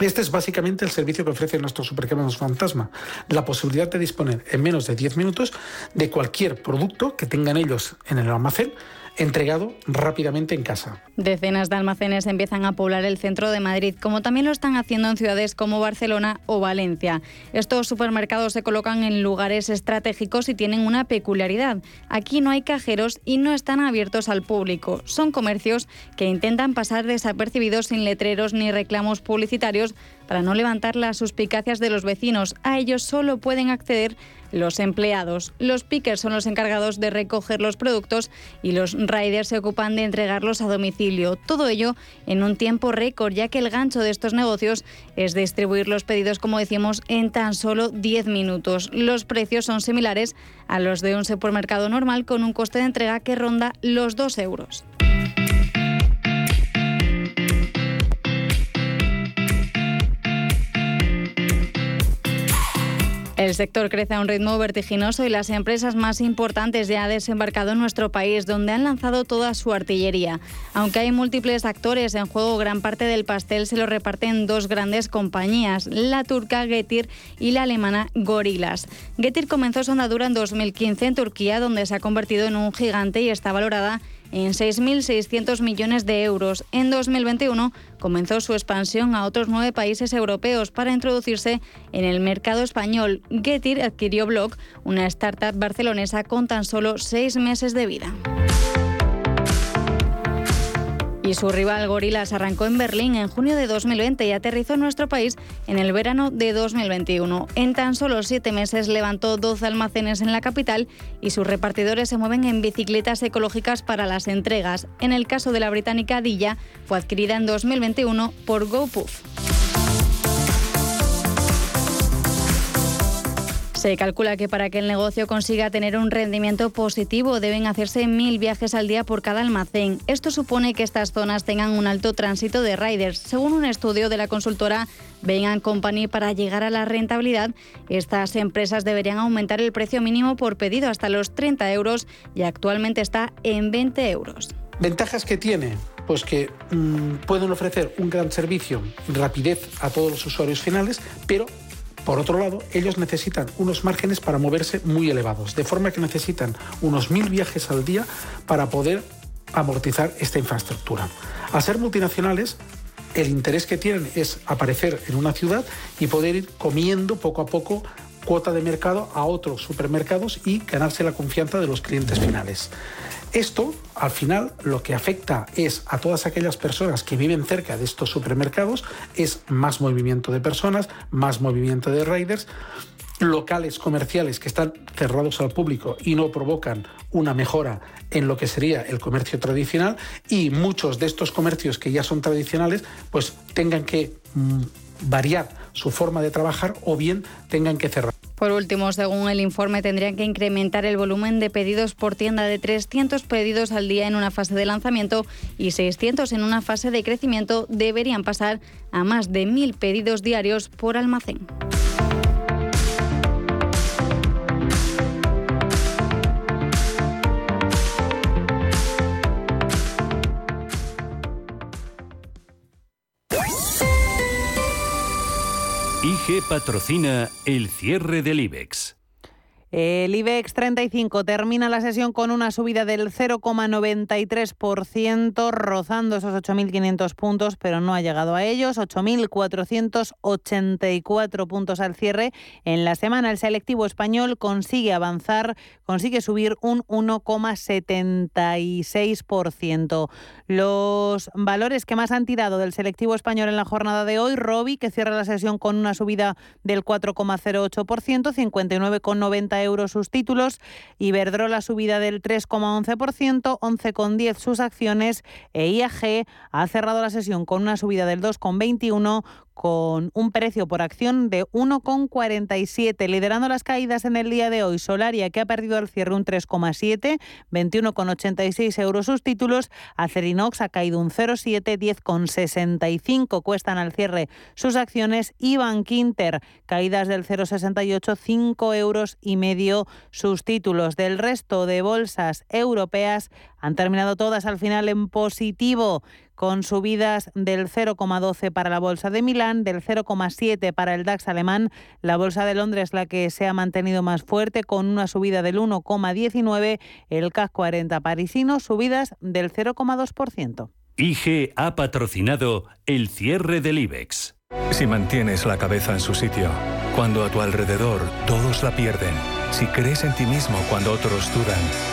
Este es básicamente el servicio que ofrece nuestro supermercados fantasma, la posibilidad de disponer en menos de 10 minutos de cualquier producto que tengan ellos en el almacén entregado rápidamente en casa. Decenas de almacenes empiezan a poblar el centro de Madrid, como también lo están haciendo en ciudades como Barcelona o Valencia. Estos supermercados se colocan en lugares estratégicos y tienen una peculiaridad. Aquí no hay cajeros y no están abiertos al público. Son comercios que intentan pasar desapercibidos sin letreros ni reclamos publicitarios para no levantar las suspicacias de los vecinos. A ellos solo pueden acceder los empleados. Los pickers son los encargados de recoger los productos y los riders se ocupan de entregarlos a domicilio. Todo ello en un tiempo récord, ya que el gancho de estos negocios es distribuir los pedidos, como decimos, en tan solo 10 minutos. Los precios son similares a los de un supermercado normal con un coste de entrega que ronda los 2 euros. El sector crece a un ritmo vertiginoso y las empresas más importantes ya han desembarcado en nuestro país, donde han lanzado toda su artillería. Aunque hay múltiples actores en juego, gran parte del pastel se lo reparten dos grandes compañías, la turca Getir y la alemana Gorillas. Getir comenzó su andadura en 2015 en Turquía, donde se ha convertido en un gigante y está valorada en 6.600 millones de euros. En 2021 comenzó su expansión a otros nueve países europeos para introducirse en el mercado español. Getir adquirió Block, una startup barcelonesa con tan solo seis meses de vida y su rival Gorilas arrancó en Berlín en junio de 2020 y aterrizó en nuestro país en el verano de 2021. En tan solo siete meses levantó 12 almacenes en la capital y sus repartidores se mueven en bicicletas ecológicas para las entregas. En el caso de la británica Dilla, fue adquirida en 2021 por GoPuff. Se calcula que para que el negocio consiga tener un rendimiento positivo deben hacerse mil viajes al día por cada almacén. Esto supone que estas zonas tengan un alto tránsito de riders. Según un estudio de la consultora Bain Company, para llegar a la rentabilidad, estas empresas deberían aumentar el precio mínimo por pedido hasta los 30 euros y actualmente está en 20 euros. Ventajas que tiene pues que mm, pueden ofrecer un gran servicio, rapidez a todos los usuarios finales, pero por otro lado, ellos necesitan unos márgenes para moverse muy elevados, de forma que necesitan unos mil viajes al día para poder amortizar esta infraestructura. A ser multinacionales, el interés que tienen es aparecer en una ciudad y poder ir comiendo poco a poco cuota de mercado a otros supermercados y ganarse la confianza de los clientes finales. Esto, al final, lo que afecta es a todas aquellas personas que viven cerca de estos supermercados, es más movimiento de personas, más movimiento de riders, locales comerciales que están cerrados al público y no provocan una mejora en lo que sería el comercio tradicional y muchos de estos comercios que ya son tradicionales pues tengan que mm, variar su forma de trabajar o bien tengan que cerrar. Por último, según el informe, tendrían que incrementar el volumen de pedidos por tienda de 300 pedidos al día en una fase de lanzamiento y 600 en una fase de crecimiento. Deberían pasar a más de 1.000 pedidos diarios por almacén. Patrocina el cierre del IBEX. El IBEX 35 termina la sesión con una subida del 0,93%, rozando esos 8.500 puntos, pero no ha llegado a ellos. 8.484 puntos al cierre. En la semana el selectivo español consigue avanzar, consigue subir un 1,76%. Los valores que más han tirado del selectivo español en la jornada de hoy, Robi, que cierra la sesión con una subida del 4,08%, 59,90 euros sus títulos, Iberdrola subida del 3,11%, 11,10 sus acciones e IAG ha cerrado la sesión con una subida del 2,21 con un precio por acción de 1,47. Liderando las caídas en el día de hoy, Solaria, que ha perdido al cierre un 3,7, 21,86 euros sus títulos. Acerinox ha caído un 0,7, 10,65 cuestan al cierre sus acciones. Y Bankinter, caídas del 0,68, 5 euros y medio sus títulos. Del resto de bolsas europeas han terminado todas al final en positivo con subidas del 0,12 para la Bolsa de Milán, del 0,7 para el DAX alemán. La Bolsa de Londres la que se ha mantenido más fuerte con una subida del 1,19, el CAC 40 parisino subidas del 0,2%. IG ha patrocinado el cierre del IBEX. Si mantienes la cabeza en su sitio, cuando a tu alrededor todos la pierden, si crees en ti mismo cuando otros dudan,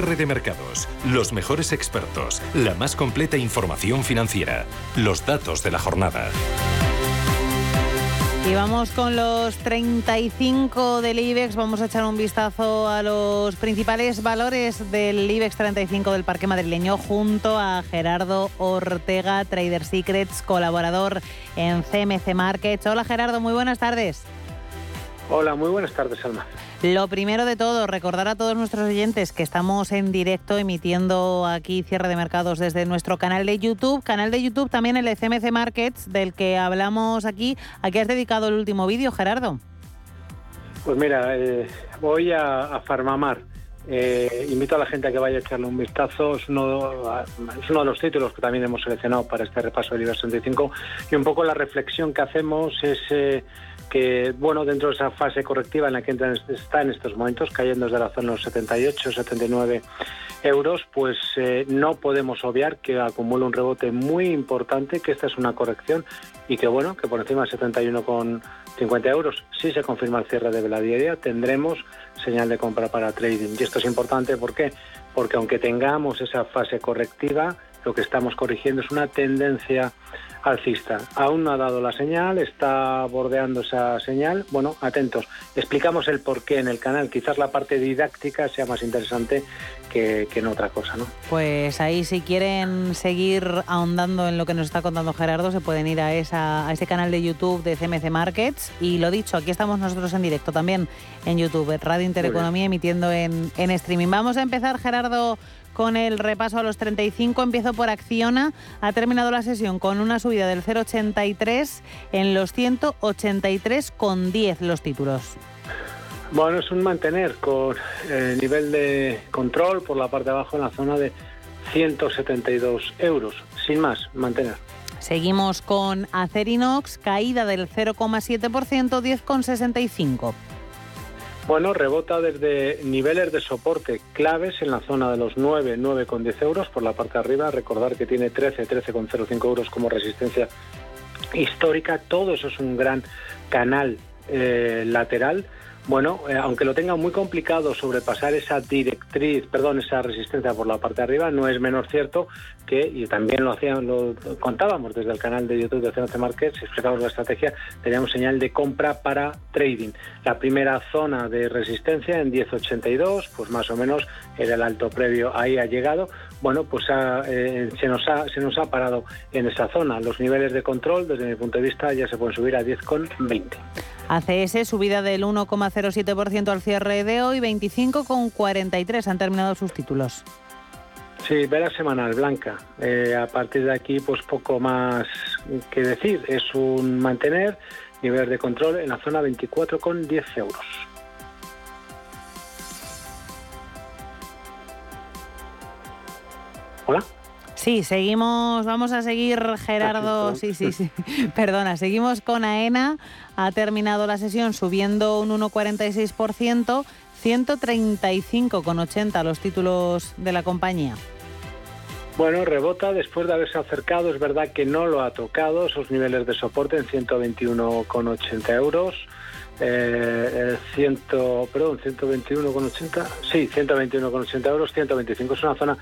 Cierre de mercados, los mejores expertos, la más completa información financiera, los datos de la jornada. Y vamos con los 35 del IBEX. Vamos a echar un vistazo a los principales valores del IBEX 35 del Parque Madrileño junto a Gerardo Ortega, Trader Secrets, colaborador en CMC Markets. Hola Gerardo, muy buenas tardes. Hola, muy buenas tardes, Alma. Lo primero de todo, recordar a todos nuestros oyentes que estamos en directo emitiendo aquí cierre de mercados desde nuestro canal de YouTube, canal de YouTube también el CMC Markets, del que hablamos aquí. ¿A qué has dedicado el último vídeo, Gerardo? Pues mira, eh, voy a, Farmamar. Eh, invito a la gente a que vaya a echarle un vistazo. Es uno, es uno de los títulos que también hemos seleccionado para este repaso del IBEX 65 y un poco la reflexión que hacemos es... Eh, que, bueno, dentro de esa fase correctiva en la que está en estos momentos, cayendo desde la zona de los 78, 79 euros, pues eh, no podemos obviar que acumula un rebote muy importante, que esta es una corrección y que, bueno, que por encima de 71,50 euros, si se confirma el cierre de vela diaria, tendremos señal de compra para trading. Y esto es importante, ¿por qué? Porque aunque tengamos esa fase correctiva, lo que estamos corrigiendo es una tendencia alcista. Aún no ha dado la señal, está bordeando esa señal. Bueno, atentos. Explicamos el porqué en el canal. Quizás la parte didáctica sea más interesante que, en otra cosa, ¿no? Pues ahí si quieren seguir ahondando en lo que nos está contando Gerardo, se pueden ir a, esa, a ese canal de YouTube de CMC Markets. Y lo dicho, aquí estamos nosotros en directo también en YouTube, Radio Intereconomía, emitiendo en, en streaming. Vamos a empezar, Gerardo, con el repaso a los 35. Empiezo por Acciona. Ha terminado la sesión con una subida del 0,83 en los 183,10 los títulos. Bueno, es un mantener con el nivel de control por la parte de abajo en la zona de 172 euros. Sin más, mantener. Seguimos con Acerinox, caída del 0,7%, 10,65. Bueno, rebota desde niveles de soporte claves en la zona de los 9, 9,10 euros por la parte de arriba. Recordar que tiene 13, 13,05 euros como resistencia histórica. Todo eso es un gran canal eh, lateral bueno, eh, aunque lo tenga muy complicado sobrepasar esa directriz, perdón, esa resistencia por la parte de arriba, no es menos cierto que, y también lo hacían, lo contábamos desde el canal de YouTube de CNC Markets, explicamos la estrategia, teníamos señal de compra para trading. La primera zona de resistencia en 10.82, pues más o menos era el alto previo, ahí ha llegado. Bueno, pues eh, se, nos ha, se nos ha parado en esa zona. Los niveles de control, desde mi punto de vista, ya se pueden subir a 10,20. ACS, subida del 1,07% al cierre de hoy, 25,43 han terminado sus títulos. Sí, vela semanal blanca. Eh, a partir de aquí, pues poco más que decir. Es un mantener nivel de control en la zona 24,10 euros. Sí, seguimos, vamos a seguir Gerardo, sí, sí, sí, perdona, seguimos con AENA, ha terminado la sesión subiendo un 1,46%, 135,80 los títulos de la compañía. Bueno, rebota después de haberse acercado, es verdad que no lo ha tocado, esos niveles de soporte en 121,80 euros. Eh, 100, perdón, 121,80, sí, 121,80 euros, 125 es una zona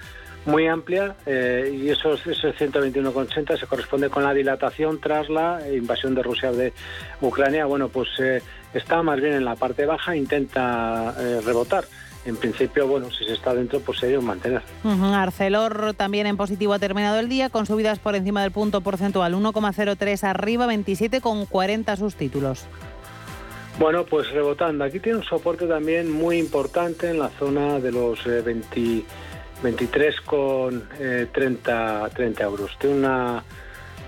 muy amplia eh, y esos, esos 121,80 se corresponde con la dilatación tras la invasión de Rusia de Ucrania. Bueno, pues eh, está más bien en la parte baja, intenta eh, rebotar en principio, bueno, si se está dentro, pues sería un mantener. Arcelor también en positivo ha terminado el día con subidas por encima del punto porcentual, 1,03 arriba, 27,40 sus títulos. Bueno, pues rebotando. Aquí tiene un soporte también muy importante en la zona de los 20, 23 con 30, 30 euros. Tiene una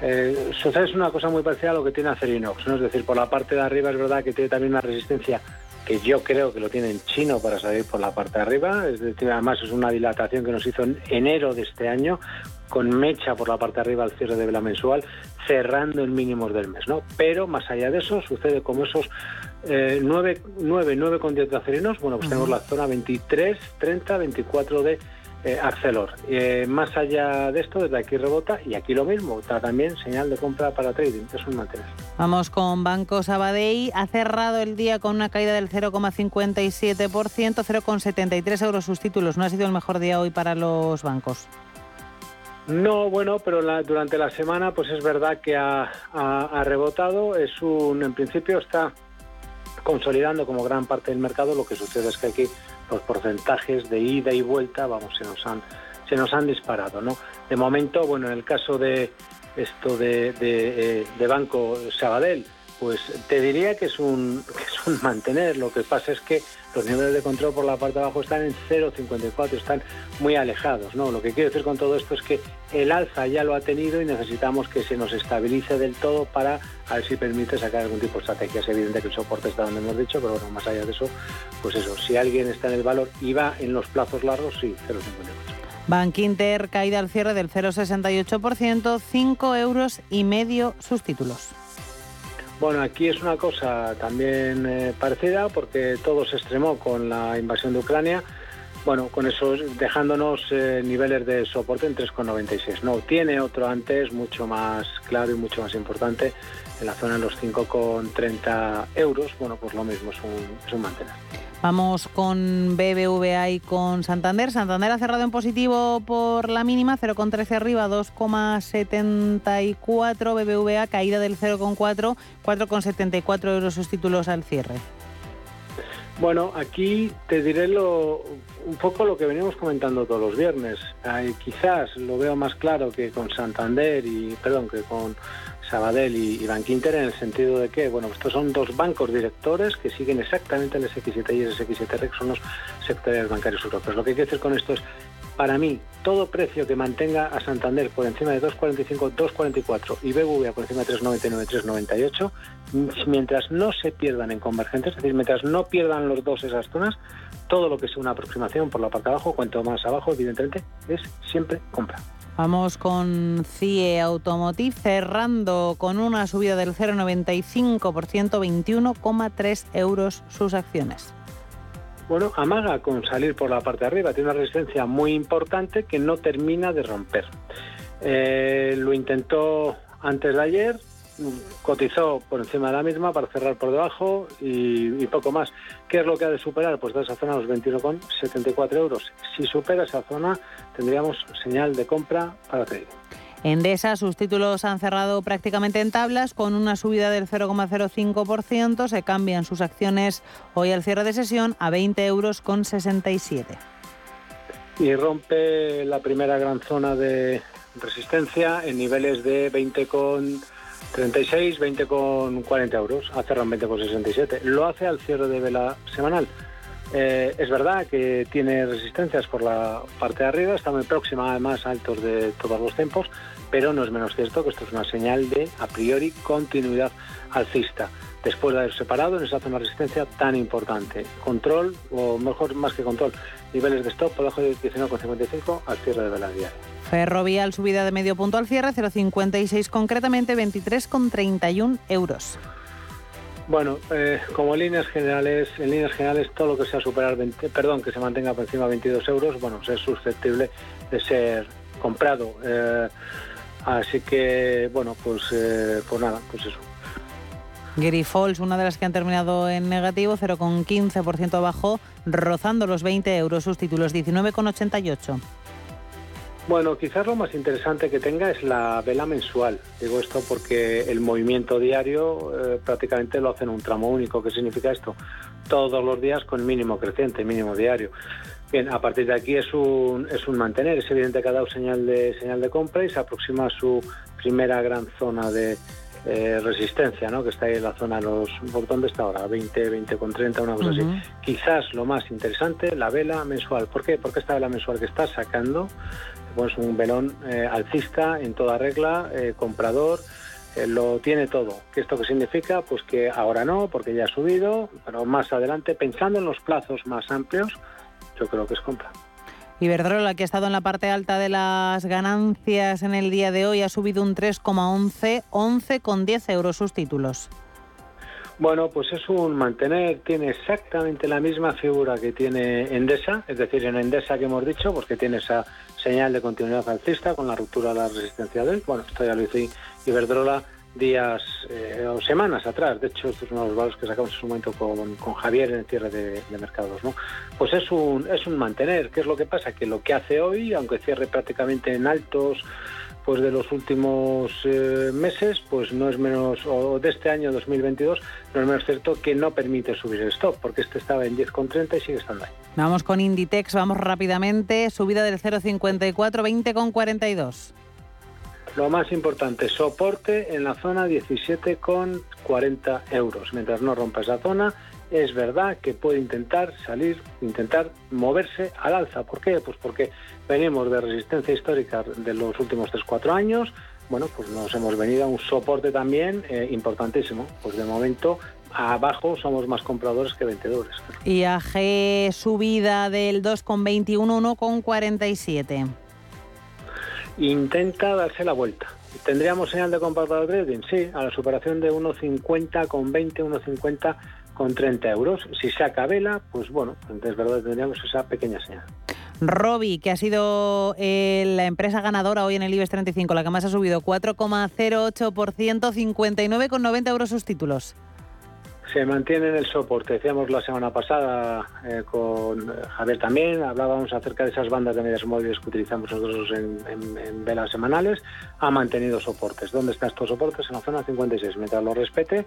eh, es una cosa muy parecida a lo que tiene Acerinox, ¿no? es decir, por la parte de arriba es verdad que tiene también una resistencia que yo creo que lo tiene en chino para salir por la parte de arriba, es decir, además es una dilatación que nos hizo en enero de este año, con mecha por la parte de arriba al cierre de vela mensual, cerrando en mínimos del mes, ¿no? Pero más allá de eso, sucede como esos eh, 9, 9, 9 con 10 de acerinos, bueno, pues tenemos la zona 23, 30, 24 de eh, Arcelor. Eh, más allá de esto, desde aquí rebota y aquí lo mismo, está también señal de compra para trading, es un mantener. Vamos con Banco Sabadell, ha cerrado el día con una caída del 0,57%, 0,73 euros sus títulos, no ha sido el mejor día hoy para los bancos. No, bueno, pero durante la semana pues es verdad que ha, ha, rebotado, es un, en principio está consolidando como gran parte del mercado, lo que sucede es que aquí los porcentajes de ida y vuelta, vamos, se nos han, se nos han disparado, ¿no? De momento, bueno, en el caso de esto de, de, eh, Banco Sabadell, pues te diría que es, un, mantener. Lo que pasa es que los niveles de control por la parte de abajo están en 0,54, están muy alejados. ¿no? Lo que quiero decir con todo esto es que el alza ya lo ha tenido y necesitamos que se nos estabilice del todo para a ver si permite sacar algún tipo de estrategia. Es evidente que el soporte está donde hemos dicho, pero bueno, más allá de eso, pues eso, si alguien está en el valor y va en los plazos largos, sí, 0,54. Bank Inter caída al cierre del 0,68%, 5 euros y medio sus títulos. Bueno, aquí es una cosa también eh, parecida porque todo se extremó con la invasión de Ucrania. Bueno, con eso dejándonos eh, niveles de soporte en 3,96. No, tiene otro antes mucho más claro y mucho más importante en la zona de los 5,30 euros. Bueno, pues lo mismo, es un, es un mantener. Vamos con BBVA y con Santander. Santander ha cerrado en positivo por la mínima, 0,13 arriba, 2,74. BBVA caída del 0,4, 4,74 euros sus títulos al cierre. Bueno, aquí te diré lo, un poco lo que venimos comentando todos los viernes. quizás lo veo más claro que con Santander y, perdón, que con Sabadell y, Bankinter en el sentido de que, bueno, estos son dos bancos directores que siguen exactamente el SX7 y el SX7R, que son los sectores bancarios europeos. Lo que quiero decir con esto es, para mí, todo precio que mantenga a Santander por encima de 2,45, 2,44 y BBVA por encima de 3,99, 3,98, mientras no se pierdan en convergentes, es decir, mientras no pierdan los dos esas zonas, todo lo que sea una aproximación por la parte de abajo, cuanto más abajo, evidentemente, es siempre compra. Vamos con CIE Automotive cerrando con una subida del 0,95%, 21,3 euros sus acciones. Bueno, amaga con salir por la parte de arriba, tiene una resistencia muy importante que no termina de romper. Eh, lo intentó antes de ayer, cotizó por encima de la misma para cerrar por debajo y, poco más. ¿Qué es lo que ha de superar? Pues de esa zona los 21,74 euros. Si supera esa zona tendríamos señal de compra para trading. Endesa, sus títulos han cerrado prácticamente en tablas con una subida del 0,05%. Se cambian sus acciones hoy al cierre de sesión a 20 euros con 67. Y rompe la primera gran zona de resistencia en niveles de 20 con 36, 20 con 40 euros, ha cerrado en 20 con 67. Lo hace al cierre de vela semanal. Eh, es verdad que tiene resistencias por la parte de arriba, está muy próxima además altos de todos los tiempos, pero no es menos cierto que esto es una señal de a priori continuidad alcista. Después de haber separado en esa zona de resistencia tan importante. Control, o mejor más que control, niveles de stop por debajo de 19,55 al cierre de vela. Ferrovial subida de medio punto al cierre, 0,56 concretamente, 23,31 euros. Bueno, eh, como líneas generales, en líneas generales todo lo que sea superar 20, perdón, que se mantenga por encima de 22 euros, bueno, es susceptible de ser comprado. Eh, así que, bueno, pues, eh, pues nada, pues eso. Grifols, una de las que han terminado en negativo, 0,15% abajo, rozando los 20 euros, sus títulos 19,88. Bueno, quizás lo más interesante que tenga es la vela mensual. Digo esto porque el movimiento diario eh, prácticamente lo hace en un tramo único. ¿Qué significa esto? Todos los días con mínimo creciente, mínimo diario. Bien, a partir de aquí es un, es un mantener. Es evidente que ha dado señal de, señal de compra y se aproxima a su primera gran zona de, eh, resistencia, ¿no? que está ahí en la zona, los, ¿por dónde está ahora? 20, 20 con 30, una cosa así. Quizás lo más interesante, la vela mensual. ¿Por qué? Porque esta vela mensual que está sacando pues un velón eh, alcista en toda regla, eh, comprador, eh, lo tiene todo. ¿Qué esto qué significa? Pues que ahora no, porque ya ha subido, pero más adelante, pensando en los plazos más amplios, yo creo que es compra. Iberdrola, que ha estado en la parte alta de las ganancias en el día de hoy, ha subido un 3,11, 11 con 10 euros sus títulos. Bueno, pues es un mantener, tiene exactamente la misma figura que tiene Endesa, es decir, en Endesa que hemos dicho, porque tiene esa señal de continuidad alcista con la ruptura de la resistencia de él. Bueno, esto ya lo hizo Iberdrola días eh, o semanas atrás. De hecho, estos son los valores que sacamos en su momento con, Javier en el cierre de, mercados. ¿no? Pues es un, es un mantener. ¿Qué es lo que pasa? Que lo que hace hoy, aunque cierre prácticamente en altos pues de los últimos eh, meses, pues no es menos, o de este año 2022, no es menos cierto que no permite subir el stop, porque este estaba en 10,30 y sigue estando ahí. Vamos con Inditex, vamos rápidamente, subida del 0,54, 20,42. Lo más importante, soporte en la zona 17,40 euros. Mientras no rompa esa zona, es verdad que puede intentar salir, intentar moverse al alza. ¿Por qué? Pues porque venimos de resistencia histórica de los últimos 3-4 años. Bueno, pues nos hemos venido a un soporte también eh, importantísimo. Pues de momento abajo somos más compradores que vendedores. IAG subida del 2,21, 1,47 intenta darse la vuelta. ¿Tendríamos señal de comprador trading? Sí, a la superación de 1,50 con 20, 1,50 con 30 euros. Si saca vela, pues bueno, es verdad tendríamos esa pequeña señal. Robi, que ha sido eh, la empresa ganadora hoy en el IBEX 35, la que más ha subido 4,08%, 59,90 euros sus títulos se mantiene en el soporte. Decíamos la semana pasada eh, con Javier también, hablábamos acerca de esas bandas de medias móviles que utilizamos nosotros en, velas semanales, ha mantenido soportes. ¿Dónde están estos soportes? En la zona 56. Mientras lo respete,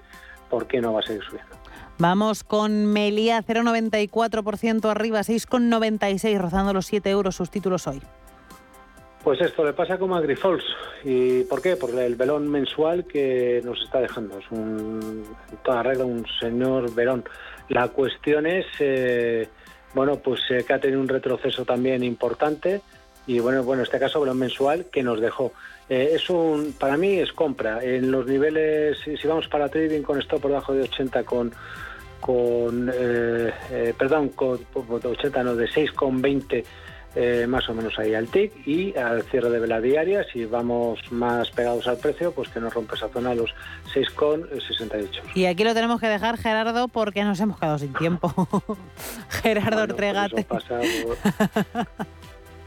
¿por qué no va a seguir subiendo? Vamos con Melia 0,94% arriba, 6,96, rozando los 7 euros sus títulos hoy. Pues esto le pasa como a Grifols. ¿Y por qué? Por el velón mensual que nos está dejando. Es un, toda regla un señor velón. La cuestión es, eh, bueno, pues eh, que ha tenido un retroceso también importante y bueno, bueno, en este caso velón mensual que nos dejó. Eh, es un, para mí es compra. En los niveles, si, vamos para trading con esto por debajo de 80 con con perdón, con, 80 no, de 6,20 eh, más o menos ahí al TIC y al cierre de vela diaria, si vamos más pegados al precio, pues que nos rompe esa zona de los 6,68. Y aquí lo tenemos que dejar, Gerardo, porque nos hemos quedado sin tiempo. Gerardo Ortregate. Pues,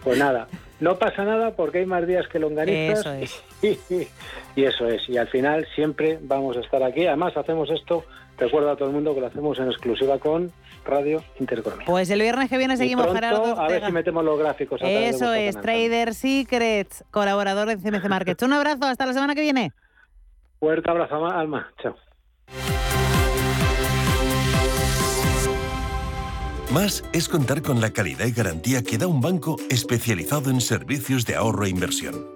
pues nada, no pasa nada porque hay más días que longanizas. Eso es. y eso es. Y al final siempre vamos a estar aquí. Además, hacemos esto, recuerdo a todo el mundo que lo hacemos en exclusiva con Radio Intereconomía. Pues el viernes que viene seguimos, Gerardo. A ver si metemos los gráficos. Eso es, Trader Secrets, colaborador de CMC Markets. Un abrazo, hasta la semana que viene. Fuerte abrazo, Alma. Chao. Más es contar con la calidad y garantía que da un banco especializado en servicios de ahorro e inversión.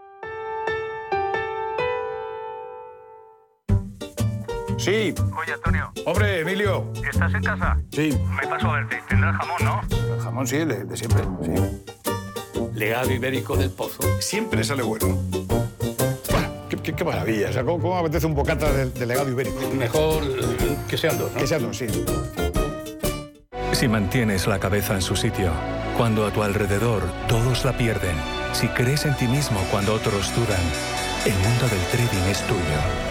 Sí. Oye, Antonio. Hombre, Emilio. ¿Estás en casa? Sí. Me paso a verte. Tendrás jamón, ¿no? El jamón sí, de, de siempre, sí. Legado ibérico del pozo. Siempre sale bueno. Qué, qué, maravilla. O sea, ¿cómo, ¿cómo, apetece un bocata de, legado ibérico? Mejor que sean dos, ¿no? Que sean dos, sí. Si mantienes la cabeza en su sitio, cuando a tu alrededor todos la pierden, si crees en ti mismo cuando otros dudan, el mundo del trading es tuyo.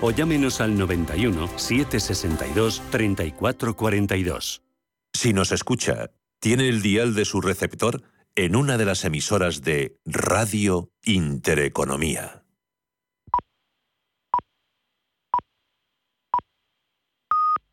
o llámenos al 91 762 3442. Si nos escucha, tiene el dial de su receptor en una de las emisoras de Radio Intereconomía.